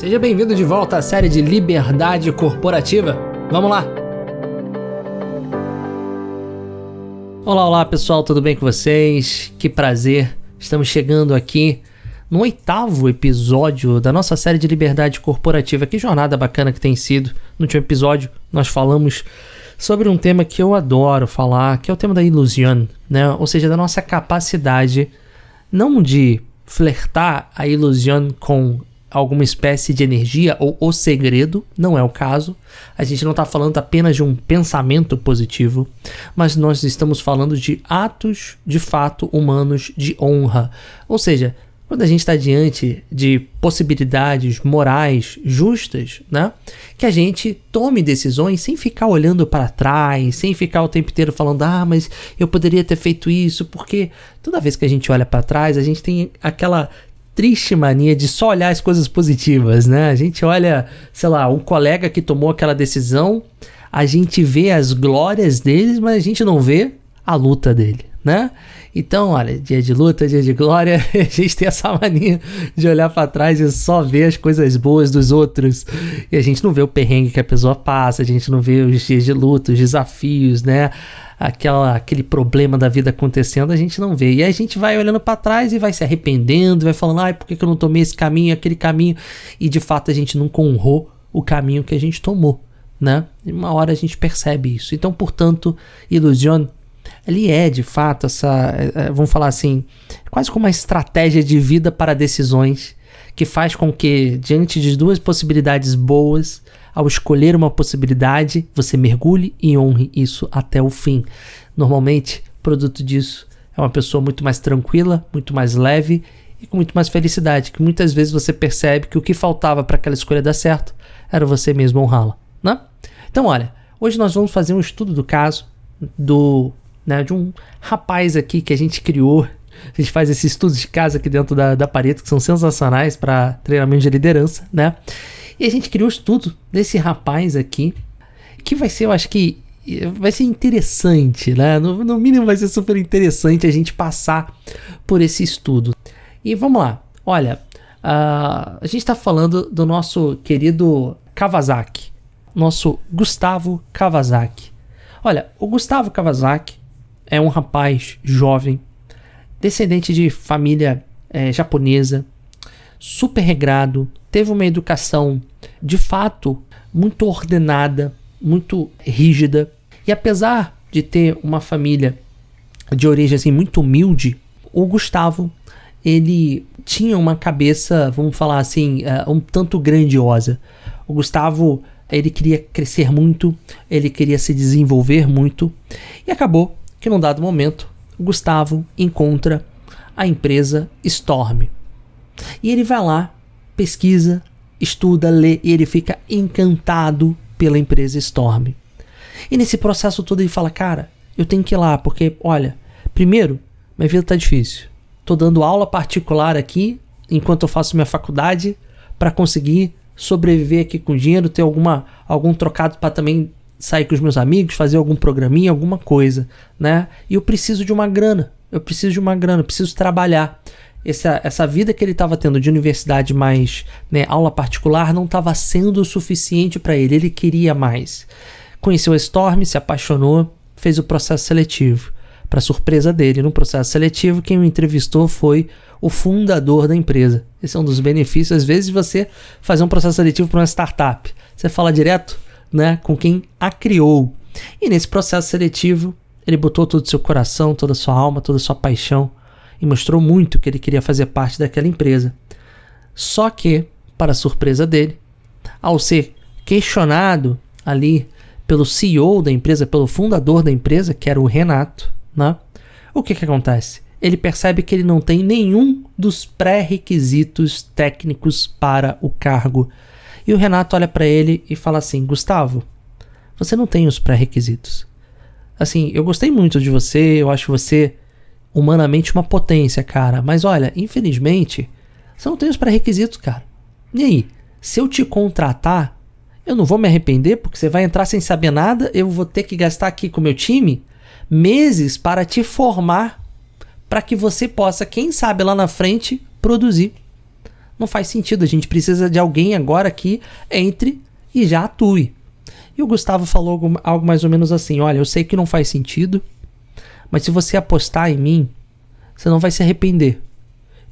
Seja bem-vindo de volta à série de Liberdade Corporativa. Vamos lá! Olá, olá pessoal, tudo bem com vocês? Que prazer! Estamos chegando aqui no oitavo episódio da nossa série de Liberdade Corporativa. Que jornada bacana que tem sido. No último episódio, nós falamos sobre um tema que eu adoro falar, que é o tema da ilusão, né? Ou seja, da nossa capacidade não de flertar a ilusão com alguma espécie de energia ou o segredo, não é o caso. A gente não está falando apenas de um pensamento positivo, mas nós estamos falando de atos de fato humanos de honra. Ou seja, quando a gente está diante de possibilidades morais justas, né? Que a gente tome decisões sem ficar olhando para trás, sem ficar o tempo inteiro falando, ah, mas eu poderia ter feito isso, porque toda vez que a gente olha para trás, a gente tem aquela triste mania de só olhar as coisas positivas, né? A gente olha, sei lá, um colega que tomou aquela decisão, a gente vê as glórias deles, mas a gente não vê a luta dele, né? Então, olha, dia de luta, dia de glória, a gente tem essa mania de olhar para trás e só ver as coisas boas dos outros. E a gente não vê o perrengue que a pessoa passa, a gente não vê os dias de luta, os desafios, né? Aquela, aquele problema da vida acontecendo, a gente não vê. E a gente vai olhando para trás e vai se arrependendo, vai falando, ai, por que, que eu não tomei esse caminho, aquele caminho? E de fato a gente nunca honrou o caminho que a gente tomou, né? E uma hora a gente percebe isso. Então, portanto, ilusione ele é de fato essa, é, é, vamos falar assim, quase como uma estratégia de vida para decisões que faz com que, diante de duas possibilidades boas, ao escolher uma possibilidade, você mergulhe e honre isso até o fim. Normalmente, produto disso é uma pessoa muito mais tranquila, muito mais leve e com muito mais felicidade, que muitas vezes você percebe que o que faltava para aquela escolha dar certo era você mesmo honrá-la, né? Então, olha, hoje nós vamos fazer um estudo do caso do né, de um rapaz aqui que a gente criou. A gente faz esses estudos de casa aqui dentro da, da parede que são sensacionais para treinamento de liderança, né? E a gente criou o estudo desse rapaz aqui, que vai ser, eu acho que vai ser interessante, né? No, no mínimo vai ser super interessante a gente passar por esse estudo. E vamos lá, olha, uh, a gente está falando do nosso querido Kawasaki, nosso Gustavo Kawasaki. Olha, o Gustavo Kawasaki é um rapaz jovem, descendente de família é, japonesa, super regrado, teve uma educação de fato muito ordenada, muito rígida, e apesar de ter uma família de origem assim, muito humilde, o Gustavo ele tinha uma cabeça, vamos falar assim, uh, um tanto grandiosa. O Gustavo ele queria crescer muito, ele queria se desenvolver muito e acabou que num dado momento Gustavo encontra a empresa Storm. E ele vai lá, pesquisa, estuda, lê e ele fica encantado pela empresa Storm. E nesse processo todo ele fala: Cara, eu tenho que ir lá, porque, olha, primeiro, minha vida tá difícil. Tô dando aula particular aqui enquanto eu faço minha faculdade para conseguir sobreviver aqui com dinheiro, ter alguma algum trocado para também sair com os meus amigos, fazer algum programinha, alguma coisa, né? E eu preciso de uma grana. Eu preciso de uma grana, preciso trabalhar. Essa, essa vida que ele estava tendo de universidade mais né, aula particular não estava sendo o suficiente para ele. Ele queria mais. Conheceu a Storm, se apaixonou, fez o processo seletivo. Para surpresa dele, no processo seletivo, quem o entrevistou foi o fundador da empresa. Esse é um dos benefícios, às vezes, de você fazer um processo seletivo para uma startup. Você fala direto né, com quem a criou. E nesse processo seletivo, ele botou todo o seu coração, toda a sua alma, toda a sua paixão e mostrou muito que ele queria fazer parte daquela empresa. Só que, para surpresa dele, ao ser questionado ali pelo CEO da empresa, pelo fundador da empresa, que era o Renato, né? O que que acontece? Ele percebe que ele não tem nenhum dos pré-requisitos técnicos para o cargo e o Renato olha para ele e fala assim: Gustavo, você não tem os pré-requisitos. Assim, eu gostei muito de você, eu acho você humanamente uma potência, cara. Mas olha, infelizmente, você não tem os pré-requisitos, cara. E aí, se eu te contratar, eu não vou me arrepender porque você vai entrar sem saber nada, eu vou ter que gastar aqui com o meu time meses para te formar para que você possa, quem sabe lá na frente, produzir. Não faz sentido. A gente precisa de alguém agora que entre e já atue. E o Gustavo falou algo, mais ou menos assim: Olha, eu sei que não faz sentido, mas se você apostar em mim, você não vai se arrepender.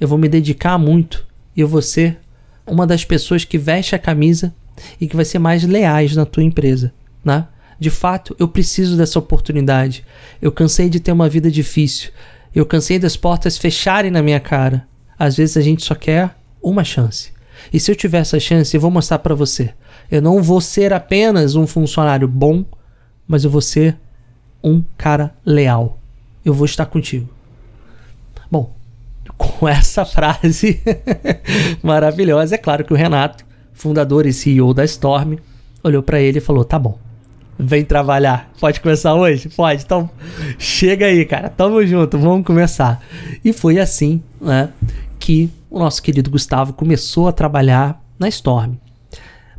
Eu vou me dedicar muito e eu vou ser uma das pessoas que veste a camisa e que vai ser mais leais na tua empresa, né? De fato, eu preciso dessa oportunidade. Eu cansei de ter uma vida difícil. Eu cansei das portas fecharem na minha cara. Às vezes a gente só quer uma chance. E se eu tiver essa chance, eu vou mostrar para você. Eu não vou ser apenas um funcionário bom, mas eu vou ser um cara leal. Eu vou estar contigo. Bom, com essa frase maravilhosa, é claro que o Renato, fundador e CEO da Storm, olhou para ele e falou: "Tá bom. Vem trabalhar. Pode começar hoje? Pode. Então, chega aí, cara. Tamo junto. Vamos começar." E foi assim, né, que o nosso querido Gustavo começou a trabalhar na Storm.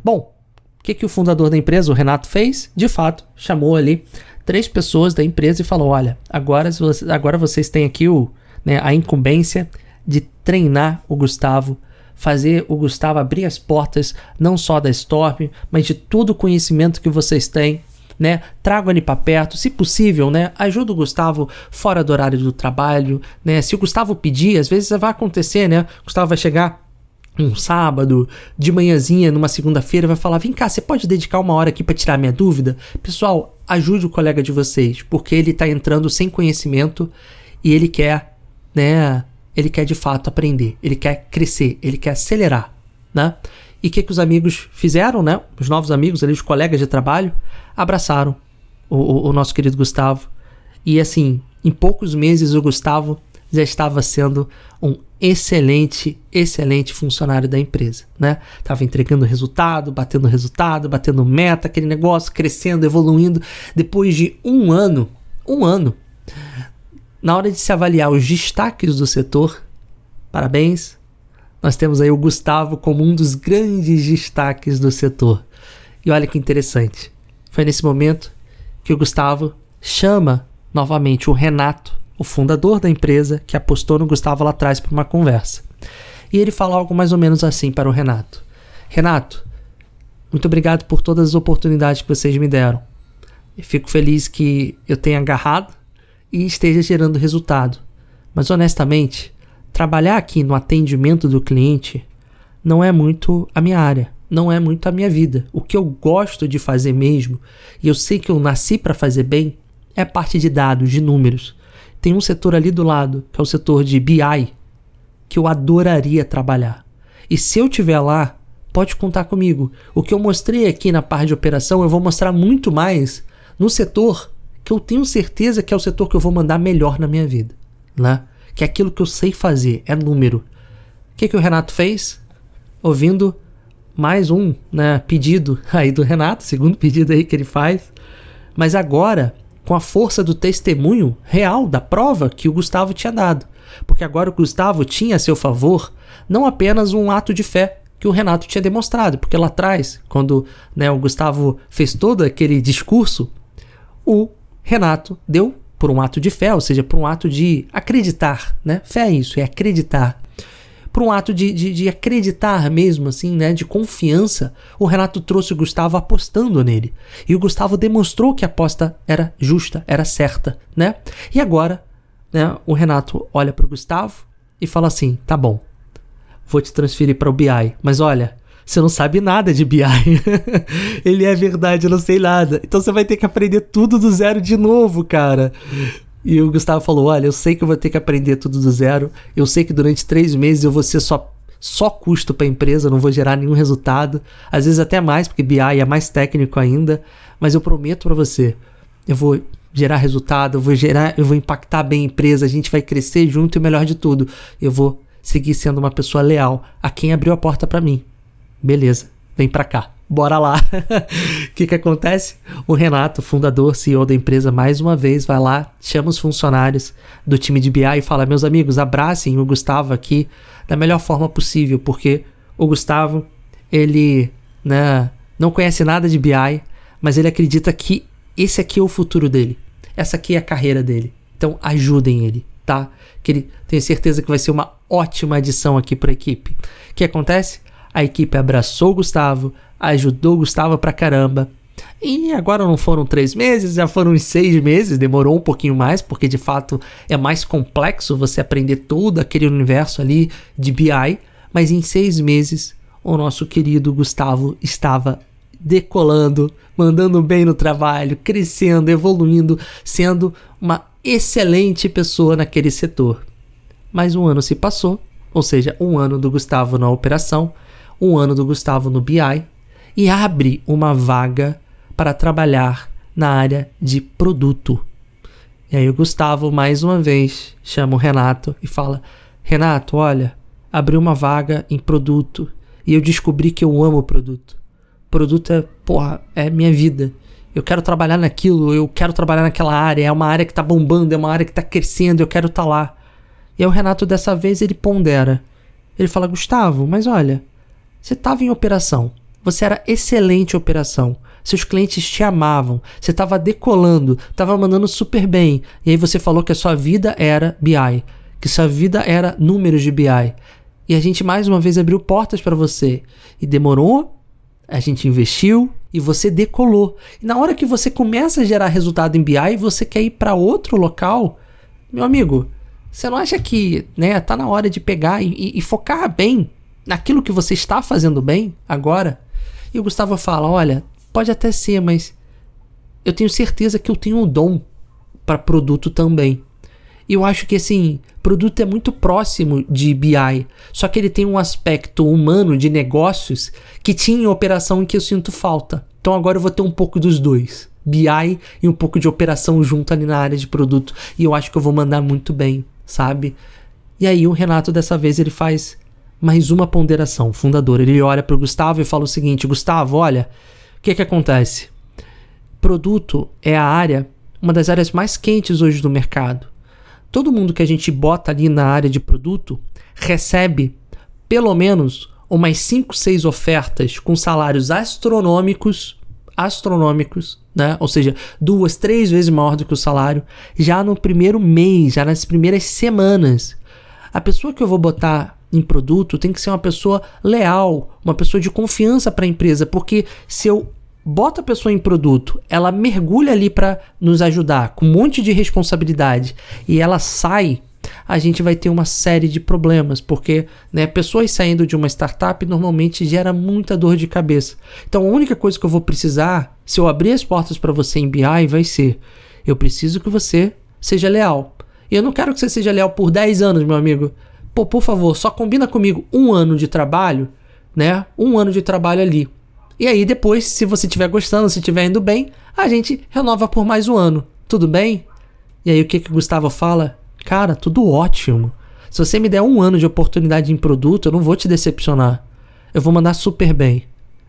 Bom, o que, que o fundador da empresa, o Renato, fez? De fato, chamou ali três pessoas da empresa e falou: Olha, agora, agora vocês têm aqui o, né, a incumbência de treinar o Gustavo, fazer o Gustavo abrir as portas não só da Storm, mas de todo o conhecimento que vocês têm né? Trago ele para perto, se possível, né? Ajuda o Gustavo fora do horário do trabalho, né? Se o Gustavo pedir, às vezes vai acontecer, né? O Gustavo vai chegar um sábado, de manhãzinha, numa segunda-feira, vai falar: vem cá, você pode dedicar uma hora aqui para tirar minha dúvida? Pessoal, ajude o colega de vocês, porque ele tá entrando sem conhecimento e ele quer, né? Ele quer de fato aprender, ele quer crescer, ele quer acelerar, né? E o que, que os amigos fizeram, né? Os novos amigos ali, os colegas de trabalho, abraçaram o, o, o nosso querido Gustavo. E assim, em poucos meses o Gustavo já estava sendo um excelente, excelente funcionário da empresa, né? Tava entregando resultado, batendo resultado, batendo meta, aquele negócio, crescendo, evoluindo. Depois de um ano, um ano, na hora de se avaliar os destaques do setor, parabéns, nós temos aí o Gustavo como um dos grandes destaques do setor. E olha que interessante. Foi nesse momento que o Gustavo chama novamente o Renato, o fundador da empresa que apostou no Gustavo lá atrás para uma conversa. E ele fala algo mais ou menos assim para o Renato: Renato, muito obrigado por todas as oportunidades que vocês me deram. Eu fico feliz que eu tenha agarrado e esteja gerando resultado. Mas honestamente, trabalhar aqui no atendimento do cliente não é muito a minha área, não é muito a minha vida. O que eu gosto de fazer mesmo, e eu sei que eu nasci para fazer bem, é parte de dados, de números. Tem um setor ali do lado, que é o setor de BI, que eu adoraria trabalhar. E se eu tiver lá, pode contar comigo. O que eu mostrei aqui na parte de operação, eu vou mostrar muito mais no setor que eu tenho certeza que é o setor que eu vou mandar melhor na minha vida, né? que é aquilo que eu sei fazer, é número. O que, que o Renato fez? Ouvindo mais um né, pedido aí do Renato, segundo pedido aí que ele faz. Mas agora, com a força do testemunho real, da prova que o Gustavo tinha dado. Porque agora o Gustavo tinha a seu favor não apenas um ato de fé que o Renato tinha demonstrado, porque lá atrás, quando né, o Gustavo fez todo aquele discurso, o Renato deu por um ato de fé, ou seja, por um ato de acreditar, né? Fé é isso, é acreditar. Por um ato de, de, de acreditar mesmo, assim, né? De confiança, o Renato trouxe o Gustavo apostando nele. E o Gustavo demonstrou que a aposta era justa, era certa, né? E agora, né? O Renato olha para o Gustavo e fala assim: tá bom, vou te transferir para o BI, mas olha, você não sabe nada de BI. Ele é verdade, eu não sei nada. Então você vai ter que aprender tudo do zero de novo, cara. E o Gustavo falou: Olha, eu sei que eu vou ter que aprender tudo do zero. Eu sei que durante três meses eu vou ser só, só custo para a empresa, não vou gerar nenhum resultado. Às vezes até mais, porque BI é mais técnico ainda. Mas eu prometo para você: eu vou gerar resultado, eu vou gerar, eu vou impactar bem a empresa, a gente vai crescer junto e melhor de tudo, eu vou seguir sendo uma pessoa leal a quem abriu a porta para mim. Beleza, vem pra cá. Bora lá. O que, que acontece? O Renato, fundador, CEO da empresa, mais uma vez vai lá, chama os funcionários do time de BI e fala: Meus amigos, abracem o Gustavo aqui da melhor forma possível, porque o Gustavo, ele né, não conhece nada de BI, mas ele acredita que esse aqui é o futuro dele. Essa aqui é a carreira dele. Então ajudem ele. tá? Que ele tem certeza que vai ser uma ótima adição aqui para a equipe. O que acontece? A equipe abraçou o Gustavo, ajudou o Gustavo pra caramba. E agora não foram três meses, já foram seis meses, demorou um pouquinho mais, porque de fato é mais complexo você aprender todo aquele universo ali de BI. Mas em seis meses, o nosso querido Gustavo estava decolando, mandando bem no trabalho, crescendo, evoluindo, sendo uma excelente pessoa naquele setor. Mas um ano se passou, ou seja, um ano do Gustavo na operação, um ano do Gustavo no BI, e abre uma vaga para trabalhar na área de produto. E aí o Gustavo, mais uma vez, chama o Renato e fala: Renato, olha, abriu uma vaga em produto e eu descobri que eu amo produto. Produto é, porra, é minha vida. Eu quero trabalhar naquilo, eu quero trabalhar naquela área, é uma área que tá bombando, é uma área que tá crescendo, eu quero estar tá lá. E aí o Renato dessa vez ele pondera. Ele fala: "Gustavo, mas olha, você estava em operação. Você era excelente operação. Seus clientes te amavam. Você estava decolando, estava mandando super bem. E aí você falou que a sua vida era BI, que sua vida era números de BI. E a gente mais uma vez abriu portas para você. E demorou, a gente investiu e você decolou. E na hora que você começa a gerar resultado em BI, você quer ir para outro local, meu amigo, você não acha que, né, tá na hora de pegar e, e, e focar bem naquilo que você está fazendo bem agora? E o Gustavo fala: Olha, pode até ser, mas eu tenho certeza que eu tenho um dom para produto também. E eu acho que assim, produto é muito próximo de BI, só que ele tem um aspecto humano de negócios que tinha em operação em que eu sinto falta. Então agora eu vou ter um pouco dos dois. BI e um pouco de operação junto ali na área de produto. E eu acho que eu vou mandar muito bem, sabe? E aí o Renato dessa vez ele faz mais uma ponderação, fundador. Ele olha para o Gustavo e fala o seguinte: Gustavo, olha, o que, que acontece? Produto é a área, uma das áreas mais quentes hoje do mercado. Todo mundo que a gente bota ali na área de produto recebe pelo menos umas 5, 6 ofertas com salários astronômicos, astronômicos, né? Ou seja, duas, três vezes maior do que o salário, já no primeiro mês, já nas primeiras semanas. A pessoa que eu vou botar em produto tem que ser uma pessoa leal, uma pessoa de confiança para a empresa, porque se eu boto a pessoa em produto, ela mergulha ali para nos ajudar com um monte de responsabilidade e ela sai, a gente vai ter uma série de problemas, porque né, pessoas saindo de uma startup normalmente gera muita dor de cabeça. Então a única coisa que eu vou precisar, se eu abrir as portas para você em BI, vai ser: eu preciso que você seja leal. E eu não quero que você seja leal por 10 anos, meu amigo. Pô, por favor, só combina comigo um ano de trabalho, né? Um ano de trabalho ali. E aí depois, se você estiver gostando, se estiver indo bem, a gente renova por mais um ano. Tudo bem? E aí o que que o Gustavo fala? Cara, tudo ótimo. Se você me der um ano de oportunidade em produto, eu não vou te decepcionar. Eu vou mandar super bem.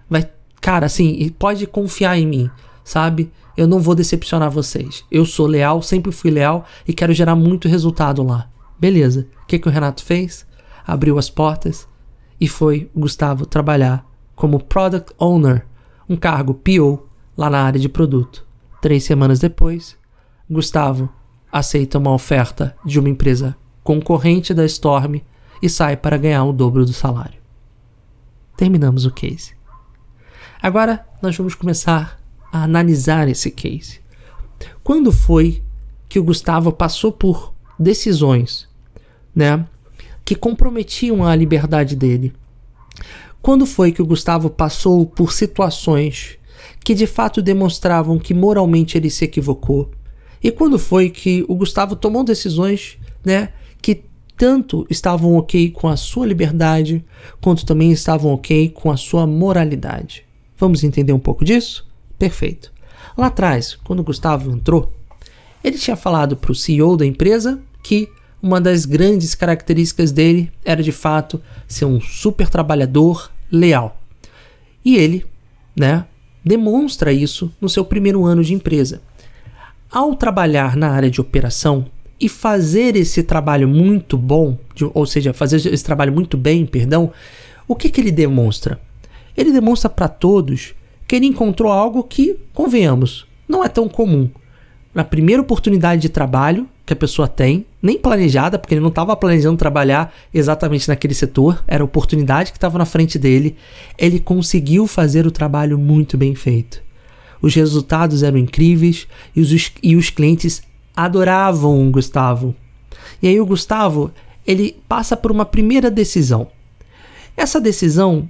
Vai, cara, assim, pode confiar em mim, sabe? Eu não vou decepcionar vocês. Eu sou leal, sempre fui leal e quero gerar muito resultado lá. Beleza. O que, que o Renato fez? Abriu as portas e foi o Gustavo trabalhar como Product Owner, um cargo PO lá na área de produto. Três semanas depois, Gustavo aceita uma oferta de uma empresa concorrente da Storm e sai para ganhar o dobro do salário. Terminamos o case. Agora nós vamos começar a analisar esse case. Quando foi que o Gustavo passou por decisões né, que comprometiam a liberdade dele. Quando foi que o Gustavo passou por situações que de fato demonstravam que moralmente ele se equivocou? E quando foi que o Gustavo tomou decisões, né, que tanto estavam ok com a sua liberdade, quanto também estavam ok com a sua moralidade? Vamos entender um pouco disso? Perfeito. Lá atrás, quando o Gustavo entrou, ele tinha falado para o CEO da empresa que uma das grandes características dele era de fato ser um super trabalhador leal. E ele, né, demonstra isso no seu primeiro ano de empresa. Ao trabalhar na área de operação e fazer esse trabalho muito bom, de, ou seja, fazer esse trabalho muito bem, perdão, o que, que ele demonstra? Ele demonstra para todos que ele encontrou algo que, convenhamos, não é tão comum. Na primeira oportunidade de trabalho, que a pessoa tem, nem planejada, porque ele não estava planejando trabalhar exatamente naquele setor, era a oportunidade que estava na frente dele. Ele conseguiu fazer o trabalho muito bem feito. Os resultados eram incríveis e os, e os clientes adoravam o Gustavo. E aí o Gustavo, ele passa por uma primeira decisão. Essa decisão,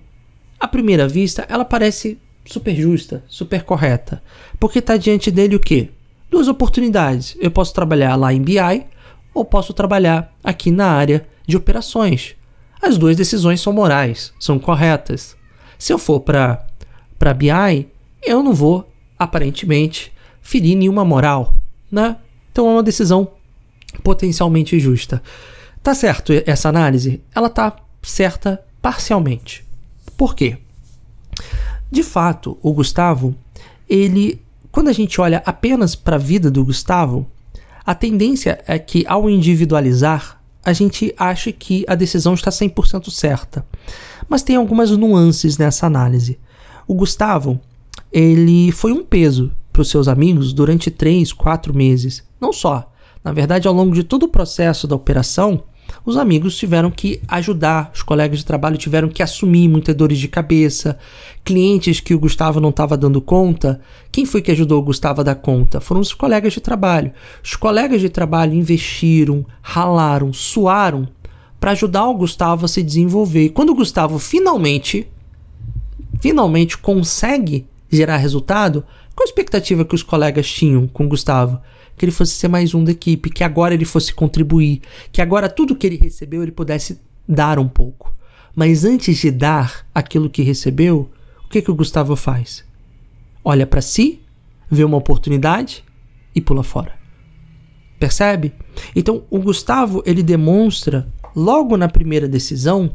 à primeira vista, ela parece super justa, super correta, porque está diante dele o quê? Duas oportunidades. Eu posso trabalhar lá em BI ou posso trabalhar aqui na área de operações. As duas decisões são morais, são corretas. Se eu for para para BI, eu não vou aparentemente ferir nenhuma moral, né? Então é uma decisão potencialmente justa. Tá certo essa análise? Ela tá certa parcialmente. Por quê? De fato, o Gustavo, ele, quando a gente olha apenas para a vida do Gustavo, a tendência é que ao individualizar, a gente ache que a decisão está 100% certa. Mas tem algumas nuances nessa análise. O Gustavo, ele foi um peso para os seus amigos durante 3, 4 meses. Não só. Na verdade, ao longo de todo o processo da operação, os amigos tiveram que ajudar, os colegas de trabalho tiveram que assumir muitas dores de cabeça, clientes que o Gustavo não estava dando conta. Quem foi que ajudou o Gustavo a dar conta? Foram os colegas de trabalho. Os colegas de trabalho investiram, ralaram, suaram para ajudar o Gustavo a se desenvolver. E quando o Gustavo finalmente, finalmente consegue gerar resultado, qual a expectativa que os colegas tinham com o Gustavo? Que ele fosse ser mais um da equipe, que agora ele fosse contribuir, que agora tudo que ele recebeu ele pudesse dar um pouco. Mas antes de dar aquilo que recebeu, o que, que o Gustavo faz? Olha para si, vê uma oportunidade e pula fora. Percebe? Então o Gustavo ele demonstra logo na primeira decisão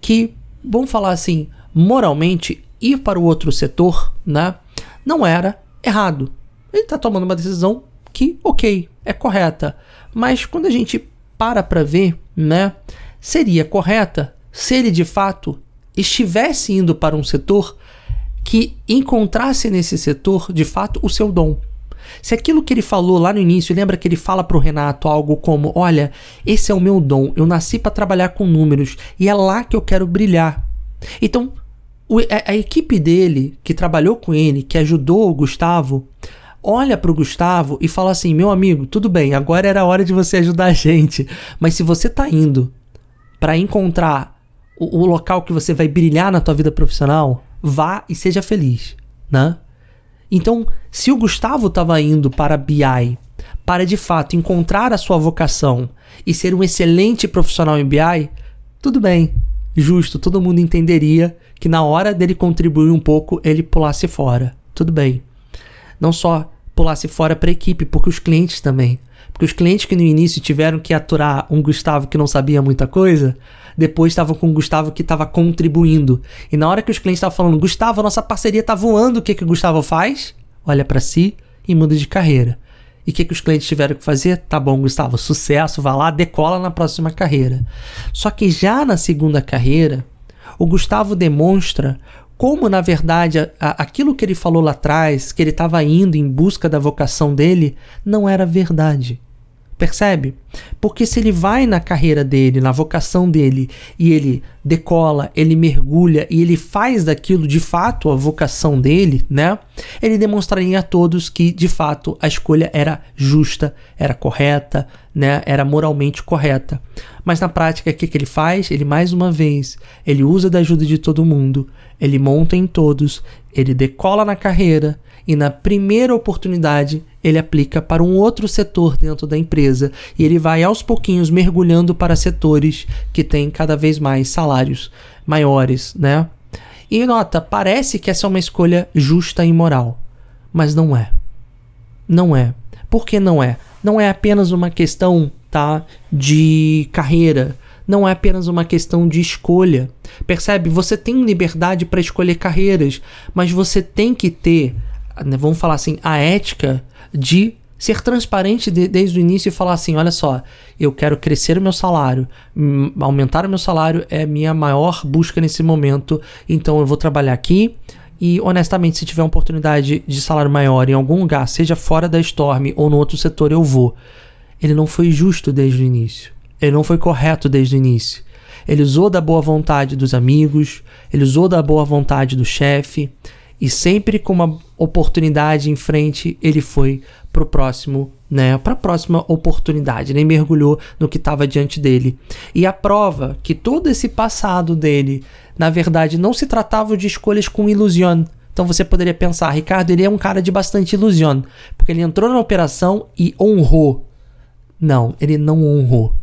que, vamos falar assim, moralmente ir para o outro setor, né, não era errado. Ele está tomando uma decisão que, ok, é correta. Mas quando a gente para para ver, né, seria correta se ele de fato estivesse indo para um setor que encontrasse nesse setor de fato o seu dom. Se aquilo que ele falou lá no início, lembra que ele fala para o Renato algo como: Olha, esse é o meu dom, eu nasci para trabalhar com números e é lá que eu quero brilhar. Então, o, a, a, equipe dele, que trabalhou com ele, que ajudou o Gustavo, olha para o Gustavo e fala assim: meu amigo, tudo bem, agora era a hora de você ajudar a gente, mas se você tá indo para encontrar o, o, local que você vai brilhar na tua vida profissional, vá e seja feliz, né? Então, se o Gustavo estava indo para BI para de fato encontrar a sua vocação e ser um excelente profissional em BI, tudo bem, justo, todo mundo entenderia que na hora dele contribuir um pouco, ele pulasse fora. Tudo bem. Não só pulasse fora para a equipe, porque os clientes também. Porque os clientes que no início tiveram que aturar um Gustavo que não sabia muita coisa, depois estavam com um Gustavo que estava contribuindo. E na hora que os clientes estavam falando, Gustavo, nossa parceria está voando, o que, que o Gustavo faz? Olha para si e muda de carreira. E o que, que os clientes tiveram que fazer? Tá bom, Gustavo, sucesso, vá lá, decola na próxima carreira. Só que já na segunda carreira, o Gustavo demonstra como, na verdade, a, aquilo que ele falou lá atrás, que ele estava indo em busca da vocação dele, não era verdade. Percebe? Porque se ele vai na carreira dele, na vocação dele, e ele decola, ele mergulha e ele faz daquilo de fato a vocação dele, né? Ele demonstraria a todos que de fato a escolha era justa, era correta, né? Era moralmente correta. Mas na prática, o que, que ele faz? Ele mais uma vez, ele usa da ajuda de todo mundo, ele monta em todos, ele decola na carreira e na primeira oportunidade ele aplica para um outro setor dentro da empresa e ele vai aos pouquinhos mergulhando para setores que têm cada vez mais salários maiores, né? E nota, parece que essa é uma escolha justa e moral, mas não é. Não é. Por que não é? Não é apenas uma questão, tá, de carreira, não é apenas uma questão de escolha. Percebe? Você tem liberdade para escolher carreiras, mas você tem que ter, né, vamos falar assim, a ética de ser transparente de, desde o início e falar assim: olha só, eu quero crescer o meu salário, hum, aumentar o meu salário é minha maior busca nesse momento, então eu vou trabalhar aqui. E honestamente, se tiver uma oportunidade de salário maior em algum lugar, seja fora da Storm ou no outro setor, eu vou. Ele não foi justo desde o início. Ele não foi correto desde o início. Ele usou da boa vontade dos amigos, ele usou da boa vontade do chefe, e sempre com uma oportunidade em frente, ele foi pro próximo, né, para a próxima oportunidade, nem mergulhou no que estava diante dele. E a prova que todo esse passado dele, na verdade, não se tratava de escolhas com ilusão. Então você poderia pensar, Ricardo, ele é um cara de bastante ilusão, porque ele entrou na operação e honrou. Não, ele não honrou.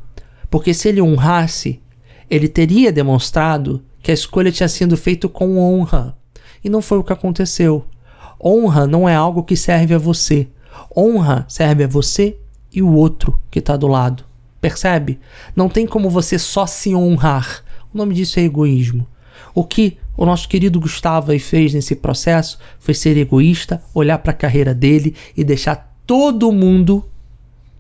Porque se ele honrasse, ele teria demonstrado que a escolha tinha sido feita com honra. E não foi o que aconteceu. Honra não é algo que serve a você. Honra serve a você e o outro que está do lado. Percebe? Não tem como você só se honrar. O nome disso é egoísmo. O que o nosso querido Gustavo aí fez nesse processo foi ser egoísta, olhar para a carreira dele e deixar todo mundo,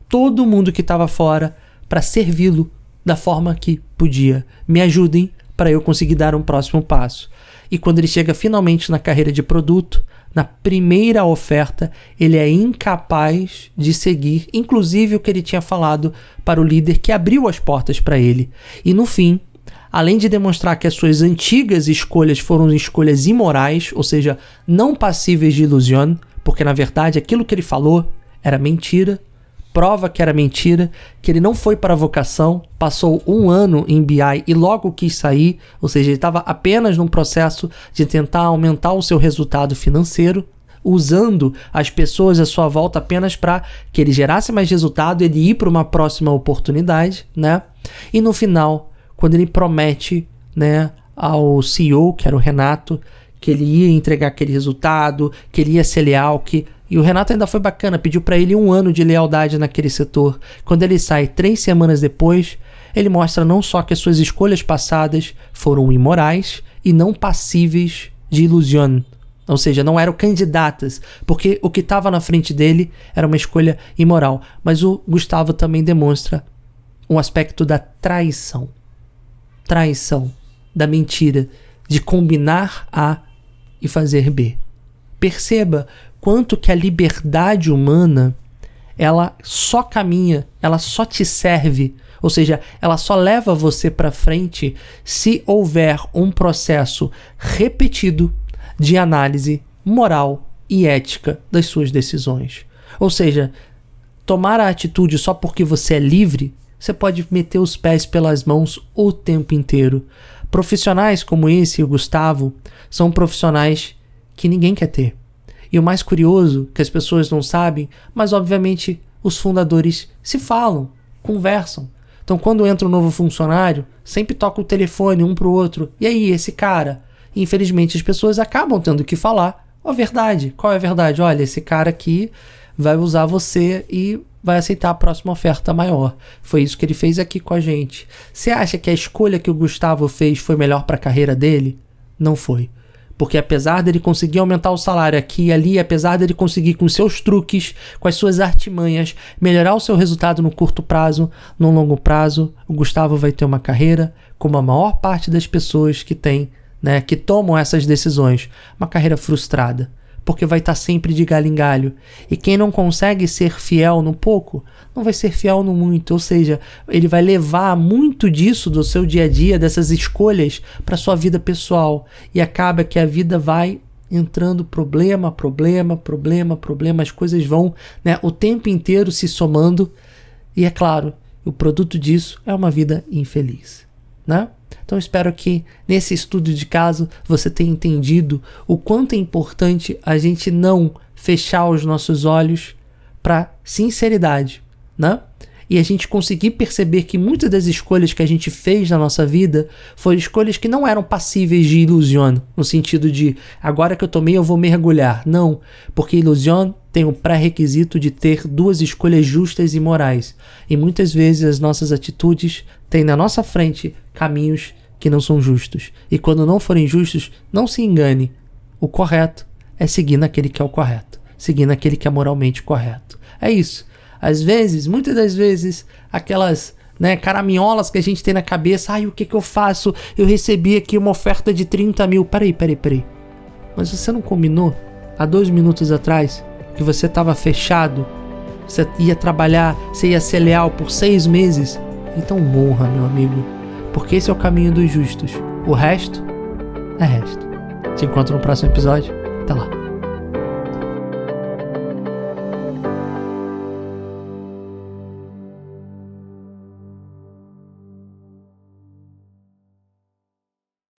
todo mundo que estava fora, para servi-lo da forma que podia. Me ajudem para eu conseguir dar um próximo passo. E quando ele chega finalmente na carreira de produto, na primeira oferta, ele é incapaz de seguir, inclusive o que ele tinha falado para o líder que abriu as portas para ele. E no fim, além de demonstrar que as suas antigas escolhas foram escolhas imorais, ou seja, não passíveis de ilusão, porque na verdade aquilo que ele falou era mentira, prova que era mentira, que ele não foi para a vocação, passou um ano em BI e logo quis sair, ou seja, ele estava apenas num processo de tentar aumentar o seu resultado financeiro, usando as pessoas à sua volta apenas para que ele gerasse mais resultado, ele ir para uma próxima oportunidade, né? E no final, quando ele promete, né, ao CEO, que era o Renato, que ele ia entregar aquele resultado, que ele ia ser leal, que e o Renato ainda foi bacana, pediu para ele um ano de lealdade naquele setor. Quando ele sai três semanas depois, ele mostra não só que as suas escolhas passadas foram imorais e não passíveis de ilusão, ou seja, não eram candidatas, porque o que estava na frente dele era uma escolha imoral. Mas o Gustavo também demonstra um aspecto da traição. Traição, da mentira, de combinar A e fazer B. Perceba quanto que a liberdade humana ela só caminha, ela só te serve, ou seja, ela só leva você para frente se houver um processo repetido de análise moral e ética das suas decisões. Ou seja, tomar a atitude só porque você é livre, você pode meter os pés pelas mãos o tempo inteiro. Profissionais como esse, o Gustavo, são profissionais que ninguém quer ter. E o mais curioso, que as pessoas não sabem, mas obviamente os fundadores se falam, conversam. Então, quando entra um novo funcionário, sempre toca o telefone um pro outro. E aí, esse cara? E, infelizmente, as pessoas acabam tendo que falar a verdade. Qual é a verdade? Olha, esse cara aqui vai usar você e vai aceitar a próxima oferta maior. Foi isso que ele fez aqui com a gente. Você acha que a escolha que o Gustavo fez foi melhor para a carreira dele? Não foi. Porque apesar dele conseguir aumentar o salário aqui e ali, apesar dele conseguir com seus truques, com as suas artimanhas, melhorar o seu resultado no curto prazo, no longo prazo, o Gustavo vai ter uma carreira como a maior parte das pessoas que tem, né, que tomam essas decisões, uma carreira frustrada porque vai estar tá sempre de galho em galho. E quem não consegue ser fiel no pouco, não vai ser fiel no muito. Ou seja, ele vai levar muito disso do seu dia a dia, dessas escolhas, para sua vida pessoal. E acaba que a vida vai entrando problema, problema, problema, problema. As coisas vão né, o tempo inteiro se somando. E é claro, o produto disso é uma vida infeliz. Né? Então espero que nesse estudo de caso você tenha entendido o quanto é importante a gente não fechar os nossos olhos para sinceridade, né? E a gente conseguir perceber que muitas das escolhas que a gente fez na nossa vida foram escolhas que não eram passíveis de ilusão, no sentido de agora que eu tomei eu vou mergulhar. Não, porque ilusão tem o pré-requisito de ter duas escolhas justas e morais. E muitas vezes as nossas atitudes têm na nossa frente caminhos que não são justos. E quando não forem justos, não se engane. O correto é seguir naquele que é o correto, seguir naquele que é moralmente correto. É isso. Às vezes, muitas das vezes, aquelas né, caraminholas que a gente tem na cabeça, ai, o que que eu faço? Eu recebi aqui uma oferta de 30 mil. Peraí, peraí, peraí. Mas você não combinou há dois minutos atrás que você estava fechado Você ia trabalhar, você ia ser leal por seis meses. Então morra, meu amigo. Porque esse é o caminho dos justos. O resto é resto. Te encontro no próximo episódio. Até lá.